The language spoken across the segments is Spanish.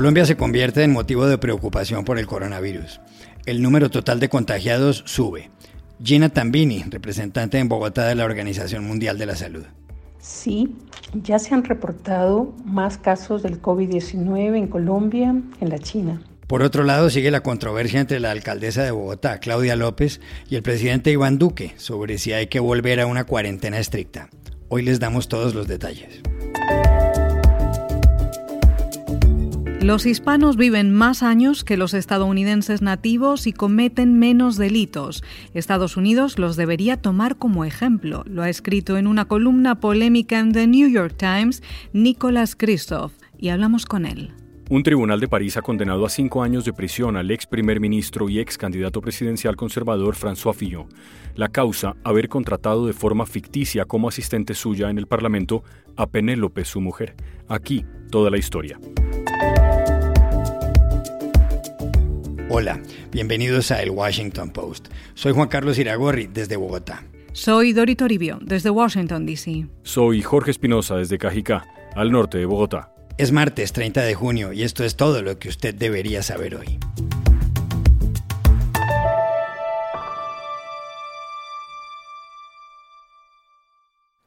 Colombia se convierte en motivo de preocupación por el coronavirus. El número total de contagiados sube. Gina Tambini, representante en Bogotá de la Organización Mundial de la Salud. Sí, ya se han reportado más casos del COVID-19 en Colombia, en la China. Por otro lado, sigue la controversia entre la alcaldesa de Bogotá, Claudia López, y el presidente Iván Duque sobre si hay que volver a una cuarentena estricta. Hoy les damos todos los detalles. Los hispanos viven más años que los estadounidenses nativos y cometen menos delitos. Estados Unidos los debería tomar como ejemplo. Lo ha escrito en una columna polémica en The New York Times Nicholas Christoph y hablamos con él. Un tribunal de París ha condenado a cinco años de prisión al ex primer ministro y ex candidato presidencial conservador François Fillon. La causa, haber contratado de forma ficticia como asistente suya en el Parlamento a Penélope, su mujer. Aquí, toda la historia. Hola, bienvenidos a El Washington Post. Soy Juan Carlos Iragorri, desde Bogotá. Soy Dori Toribio, desde Washington, D.C. Soy Jorge Espinosa, desde Cajicá, al norte de Bogotá. Es martes 30 de junio y esto es todo lo que usted debería saber hoy.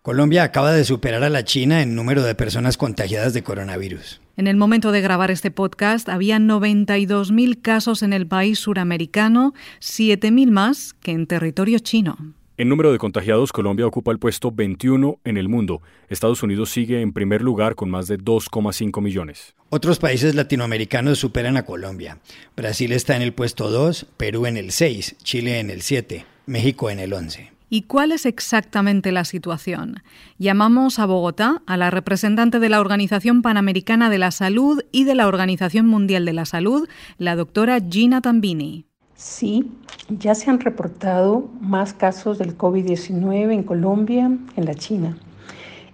Colombia acaba de superar a la China en número de personas contagiadas de coronavirus. En el momento de grabar este podcast había 92.000 casos en el país suramericano, 7.000 más que en territorio chino. En número de contagiados, Colombia ocupa el puesto 21 en el mundo. Estados Unidos sigue en primer lugar con más de 2,5 millones. Otros países latinoamericanos superan a Colombia. Brasil está en el puesto 2, Perú en el 6, Chile en el 7, México en el 11. ¿Y cuál es exactamente la situación? Llamamos a Bogotá a la representante de la Organización Panamericana de la Salud y de la Organización Mundial de la Salud, la doctora Gina Tambini. Sí, ya se han reportado más casos del COVID-19 en Colombia, en la China.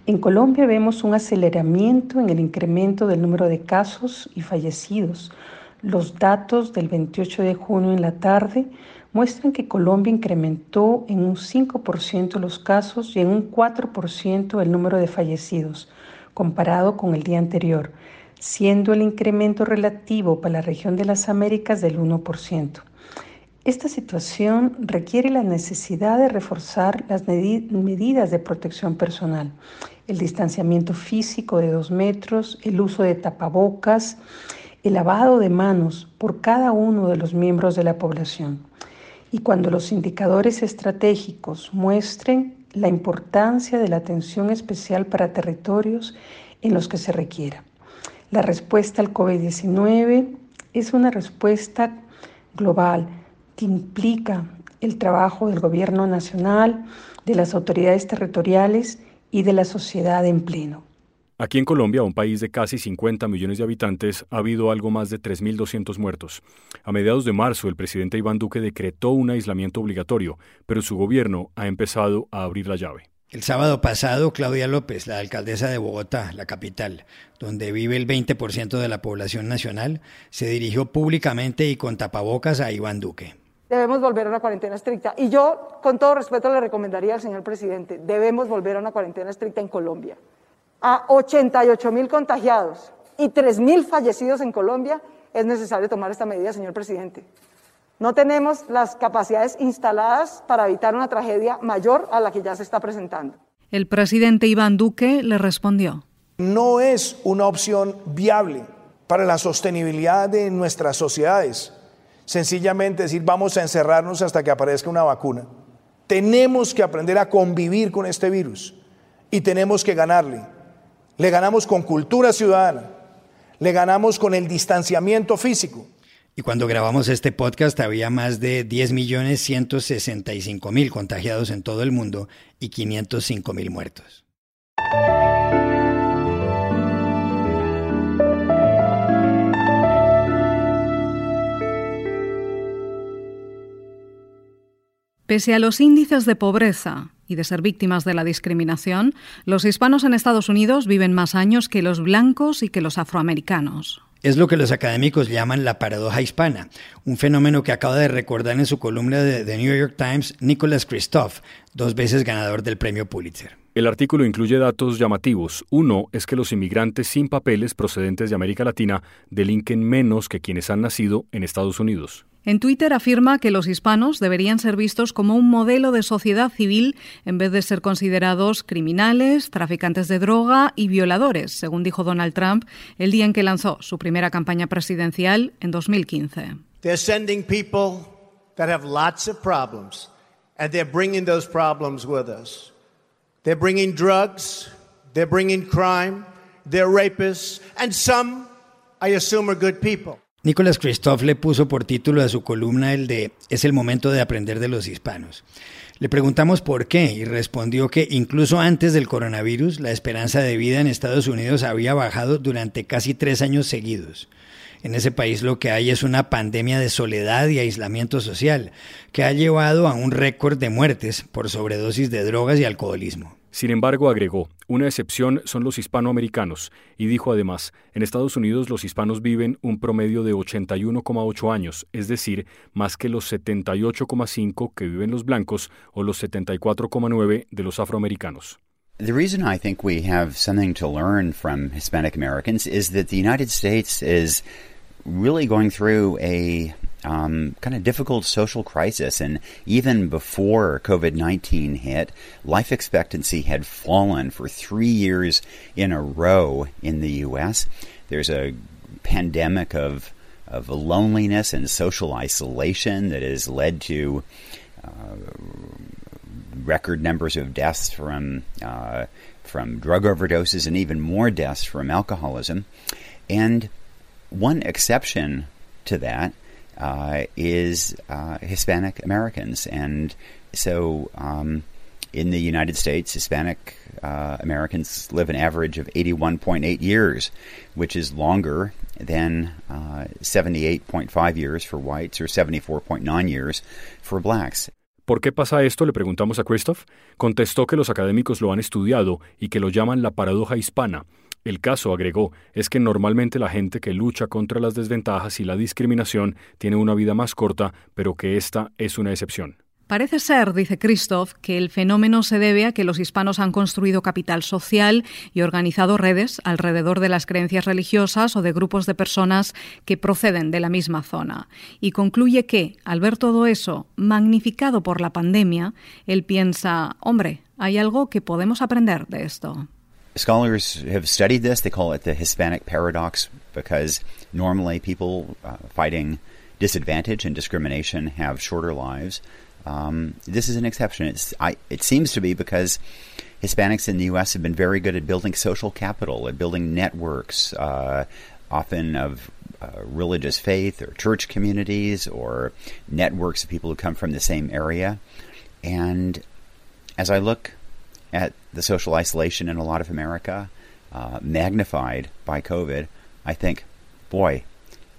En Colombia vemos un aceleramiento en el incremento del número de casos y fallecidos. Los datos del 28 de junio en la tarde muestran que Colombia incrementó en un 5% los casos y en un 4% el número de fallecidos, comparado con el día anterior, siendo el incremento relativo para la región de las Américas del 1%. Esta situación requiere la necesidad de reforzar las medidas de protección personal, el distanciamiento físico de dos metros, el uso de tapabocas, el lavado de manos por cada uno de los miembros de la población y cuando los indicadores estratégicos muestren la importancia de la atención especial para territorios en los que se requiera. La respuesta al COVID-19 es una respuesta global que implica el trabajo del gobierno nacional, de las autoridades territoriales y de la sociedad en pleno. Aquí en Colombia, un país de casi 50 millones de habitantes, ha habido algo más de 3.200 muertos. A mediados de marzo, el presidente Iván Duque decretó un aislamiento obligatorio, pero su gobierno ha empezado a abrir la llave. El sábado pasado, Claudia López, la alcaldesa de Bogotá, la capital, donde vive el 20% de la población nacional, se dirigió públicamente y con tapabocas a Iván Duque. Debemos volver a una cuarentena estricta. Y yo, con todo respeto, le recomendaría al señor presidente, debemos volver a una cuarentena estricta en Colombia a 88 mil contagiados y 3 mil fallecidos en Colombia, es necesario tomar esta medida, señor presidente. No tenemos las capacidades instaladas para evitar una tragedia mayor a la que ya se está presentando. El presidente Iván Duque le respondió. No es una opción viable para la sostenibilidad de nuestras sociedades. Sencillamente decir, vamos a encerrarnos hasta que aparezca una vacuna. Tenemos que aprender a convivir con este virus y tenemos que ganarle. Le ganamos con cultura ciudadana, le ganamos con el distanciamiento físico. Y cuando grabamos este podcast había más de 10.165.000 contagiados en todo el mundo y 505.000 muertos. Pese a los índices de pobreza, y de ser víctimas de la discriminación, los hispanos en Estados Unidos viven más años que los blancos y que los afroamericanos. es lo que los académicos llaman la paradoja hispana, un fenómeno que acaba de recordar en su columna de The New York Times Nicholas Christoph, dos veces ganador del premio Pulitzer. El artículo incluye datos llamativos. Uno es que los inmigrantes sin papeles procedentes de América Latina delinquen menos que quienes han nacido en Estados Unidos. En Twitter afirma que los hispanos deberían ser vistos como un modelo de sociedad civil en vez de ser considerados criminales, traficantes de droga y violadores, según dijo Donald Trump el día en que lanzó su primera campaña presidencial en 2015. They're sending people that have lots of problems and they're bringing those problems with us. They're bringing drugs, they're bringing crime, they're rapists and some I assume are good people. Nicolás Christoph le puso por título a su columna el de Es el momento de aprender de los hispanos. Le preguntamos por qué y respondió que incluso antes del coronavirus la esperanza de vida en Estados Unidos había bajado durante casi tres años seguidos. En ese país lo que hay es una pandemia de soledad y aislamiento social que ha llevado a un récord de muertes por sobredosis de drogas y alcoholismo. Sin embargo, agregó, una excepción son los hispanoamericanos, y dijo además, en Estados Unidos los hispanos viven un promedio de 81,8 años, es decir, más que los 78,5 que viven los blancos o los 74,9 de los afroamericanos. The reason I think we have something to learn from Hispanic Americans is that the United States is really going through a um, kind of difficult social crisis. And even before COVID 19 hit, life expectancy had fallen for three years in a row in the U.S. There's a pandemic of, of loneliness and social isolation that has led to uh, record numbers of deaths from, uh, from drug overdoses and even more deaths from alcoholism. And one exception to that uh, is uh, Hispanic Americans. And so um, in the United States, Hispanic uh, Americans live an average of 81.8 years, which is longer than 78.5 uh, years for whites or 74.9 years for blacks. ¿Por qué pasa esto? Le preguntamos a Christoph. Contestó que los académicos lo han estudiado y que lo llaman la paradoja hispana, El caso, agregó, es que normalmente la gente que lucha contra las desventajas y la discriminación tiene una vida más corta, pero que esta es una excepción. Parece ser, dice Christoph, que el fenómeno se debe a que los hispanos han construido capital social y organizado redes alrededor de las creencias religiosas o de grupos de personas que proceden de la misma zona. Y concluye que, al ver todo eso magnificado por la pandemia, él piensa, hombre, hay algo que podemos aprender de esto. Scholars have studied this. They call it the Hispanic paradox because normally people uh, fighting disadvantage and discrimination have shorter lives. Um, this is an exception. I, it seems to be because Hispanics in the U.S. have been very good at building social capital, at building networks, uh, often of uh, religious faith or church communities or networks of people who come from the same area. And as I look at the social isolation in a lot of America, uh, magnified by COVID, I think, boy,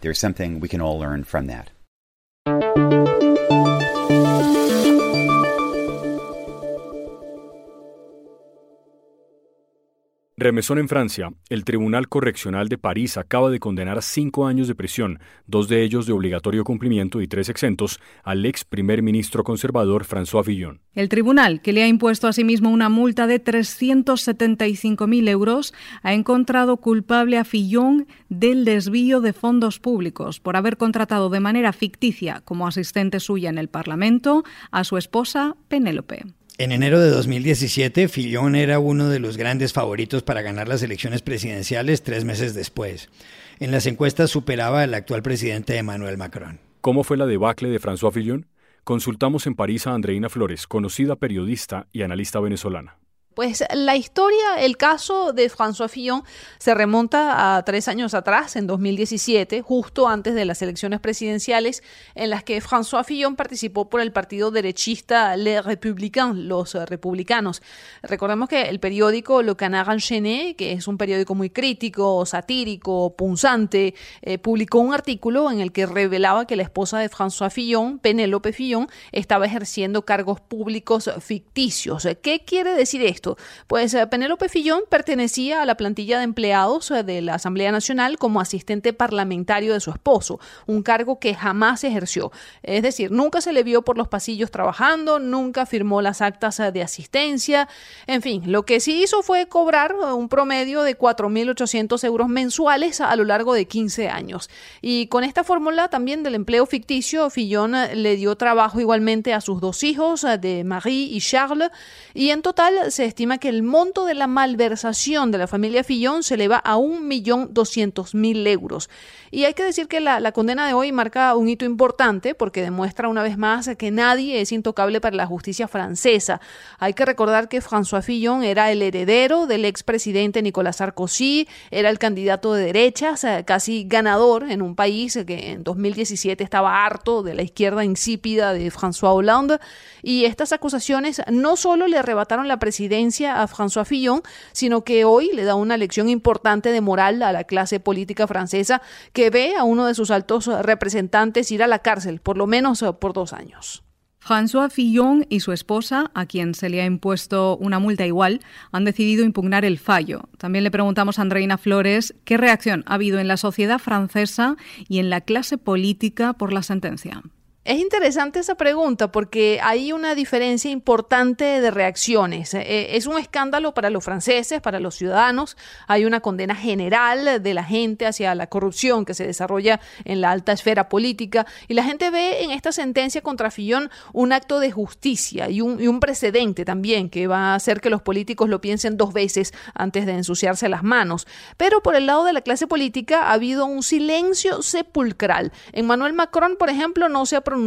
there's something we can all learn from that. Remesón en Francia. El Tribunal Correccional de París acaba de condenar a cinco años de prisión, dos de ellos de obligatorio cumplimiento y tres exentos, al ex primer ministro conservador François Fillon. El tribunal, que le ha impuesto a sí mismo una multa de 375.000 euros, ha encontrado culpable a Fillon del desvío de fondos públicos por haber contratado de manera ficticia como asistente suya en el Parlamento a su esposa Penélope. En enero de 2017, Fillon era uno de los grandes favoritos para ganar las elecciones presidenciales tres meses después. En las encuestas superaba al actual presidente Emmanuel Macron. ¿Cómo fue la debacle de François Fillon? Consultamos en París a Andreina Flores, conocida periodista y analista venezolana. Pues la historia, el caso de François Fillon se remonta a tres años atrás, en 2017, justo antes de las elecciones presidenciales, en las que François Fillon participó por el partido derechista Les Républicains, los republicanos. Recordemos que el periódico Le Canard Enchaîné, que es un periódico muy crítico, satírico, punzante, eh, publicó un artículo en el que revelaba que la esposa de François Fillon, Penélope Fillon, estaba ejerciendo cargos públicos ficticios. ¿Qué quiere decir esto? Pues eh, Penélope Fillón pertenecía a la plantilla de empleados eh, de la Asamblea Nacional como asistente parlamentario de su esposo, un cargo que jamás ejerció. Es decir, nunca se le vio por los pasillos trabajando, nunca firmó las actas eh, de asistencia, en fin, lo que sí hizo fue cobrar un promedio de 4.800 euros mensuales a lo largo de 15 años. Y con esta fórmula también del empleo ficticio, Fillon le dio trabajo igualmente a sus dos hijos, de Marie y Charles, y en total se estima que el monto de la malversación de la familia Fillon se eleva a 1.200.000 euros. Y hay que decir que la, la, condena de hoy marca un hito importante porque demuestra una vez más que nadie es intocable para la justicia francesa. Hay que recordar que François Fillon era el heredero del expresidente Nicolas Sarkozy, era el candidato de derechas, casi ganador en un país que en 2017 estaba harto de la izquierda insípida de François Hollande. Y estas acusaciones no solo le arrebataron la presidencia a François Fillon, sino que hoy le da una lección importante de moral a la clase política francesa que ve a uno de sus altos representantes ir a la cárcel, por lo menos por dos años. François Fillon y su esposa, a quien se le ha impuesto una multa igual, han decidido impugnar el fallo. También le preguntamos a Andreina Flores qué reacción ha habido en la sociedad francesa y en la clase política por la sentencia. Es interesante esa pregunta porque hay una diferencia importante de reacciones. Eh, es un escándalo para los franceses, para los ciudadanos. Hay una condena general de la gente hacia la corrupción que se desarrolla en la alta esfera política y la gente ve en esta sentencia contra Fillón un acto de justicia y un, y un precedente también que va a hacer que los políticos lo piensen dos veces antes de ensuciarse las manos. Pero por el lado de la clase política ha habido un silencio sepulcral. Emmanuel Macron, por ejemplo, no se ha pronunciado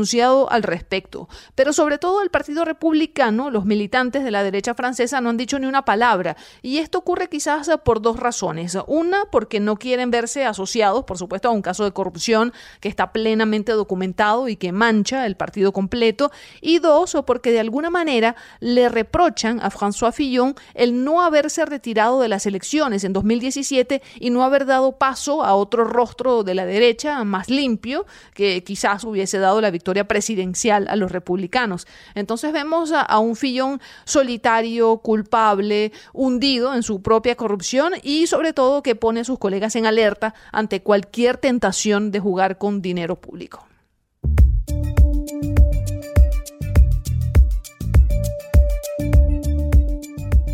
al respecto. Pero sobre todo el Partido Republicano, los militantes de la derecha francesa no han dicho ni una palabra. Y esto ocurre quizás por dos razones. Una, porque no quieren verse asociados, por supuesto, a un caso de corrupción que está plenamente documentado y que mancha el partido completo. Y dos, porque de alguna manera le reprochan a François Fillon el no haberse retirado de las elecciones en 2017 y no haber dado paso a otro rostro de la derecha más limpio que quizás hubiese dado la victoria presidencial a los republicanos. Entonces vemos a, un Fillon solitario, culpable, hundido en su propia corrupción y sobre todo que pone a sus colegas en alerta ante cualquier tentación de jugar con dinero público.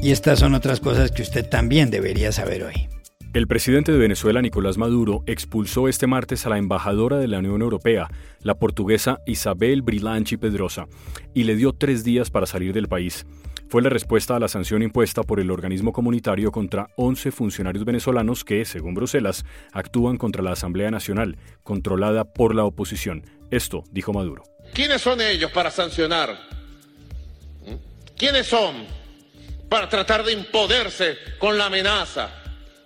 Y estas son otras cosas que usted también debería saber hoy. El presidente de Venezuela, Nicolás Maduro, expulsó este martes a la embajadora de la Unión Europea, la portuguesa Isabel Brilanchi Pedrosa, y le dio tres días para salir del país. Fue la respuesta a la sanción impuesta por el organismo comunitario contra 11 funcionarios venezolanos que, según Bruselas, actúan contra la Asamblea Nacional, controlada por la oposición. Esto dijo Maduro. ¿Quiénes son ellos para sancionar? ¿Mm? ¿Quiénes son para tratar de imponerse con la amenaza?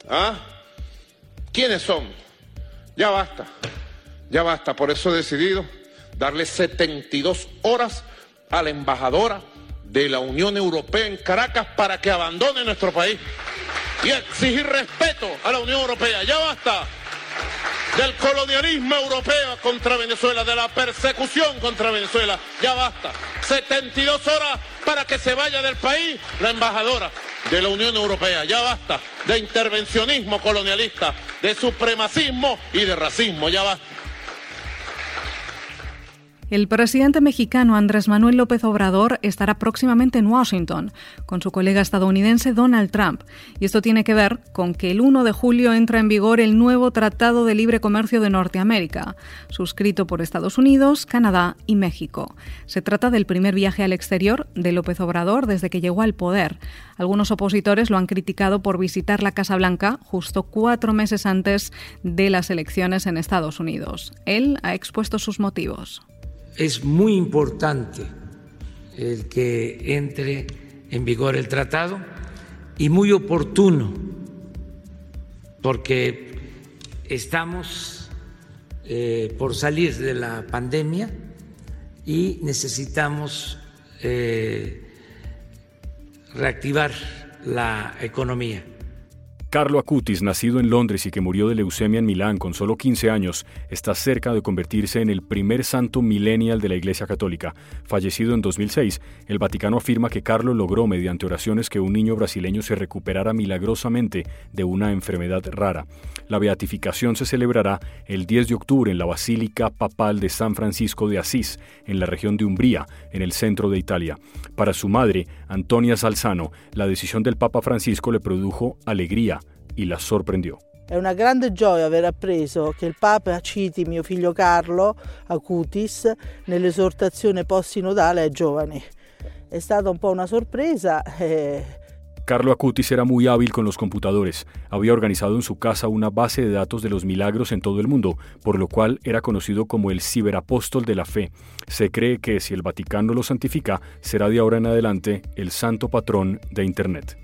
¿Ah? ¿Quiénes son? Ya basta, ya basta. Por eso he decidido darle 72 horas a la embajadora de la Unión Europea en Caracas para que abandone nuestro país y exigir respeto a la Unión Europea. Ya basta del colonialismo europeo contra Venezuela, de la persecución contra Venezuela. Ya basta. 72 horas para que se vaya del país la embajadora de la Unión Europea. Ya basta de intervencionismo colonialista, de supremacismo y de racismo. Ya basta. El presidente mexicano Andrés Manuel López Obrador estará próximamente en Washington con su colega estadounidense Donald Trump. Y esto tiene que ver con que el 1 de julio entra en vigor el nuevo Tratado de Libre Comercio de Norteamérica, suscrito por Estados Unidos, Canadá y México. Se trata del primer viaje al exterior de López Obrador desde que llegó al poder. Algunos opositores lo han criticado por visitar la Casa Blanca justo cuatro meses antes de las elecciones en Estados Unidos. Él ha expuesto sus motivos es muy importante el que entre en vigor el tratado y muy oportuno porque estamos eh, por salir de la pandemia y necesitamos eh, reactivar la economía. Carlo Acutis, nacido en Londres y que murió de leucemia en Milán con solo 15 años, está cerca de convertirse en el primer santo millennial de la Iglesia Católica. Fallecido en 2006, el Vaticano afirma que Carlo logró mediante oraciones que un niño brasileño se recuperara milagrosamente de una enfermedad rara. La beatificación se celebrará el 10 de octubre en la Basílica Papal de San Francisco de Asís, en la región de Umbría, en el centro de Italia. Para su madre, Antonia Salzano, la decisión del Papa Francisco le produjo alegría y la sorprendió. È una grande gioia aver appreso che il Papa citi mio figlio Carlo Acutis nell'esortazione post-sinodale ai giovani. È stata un po' una sorpresa. Eh, Carlo Acutis era muy hábil con los computadores. Había organizado en su casa una base de datos de los milagros en todo el mundo, por lo cual era conocido como el ciberapóstol de la fe. Se cree que si el Vaticano lo santifica, será de ahora en adelante el santo patrón de Internet.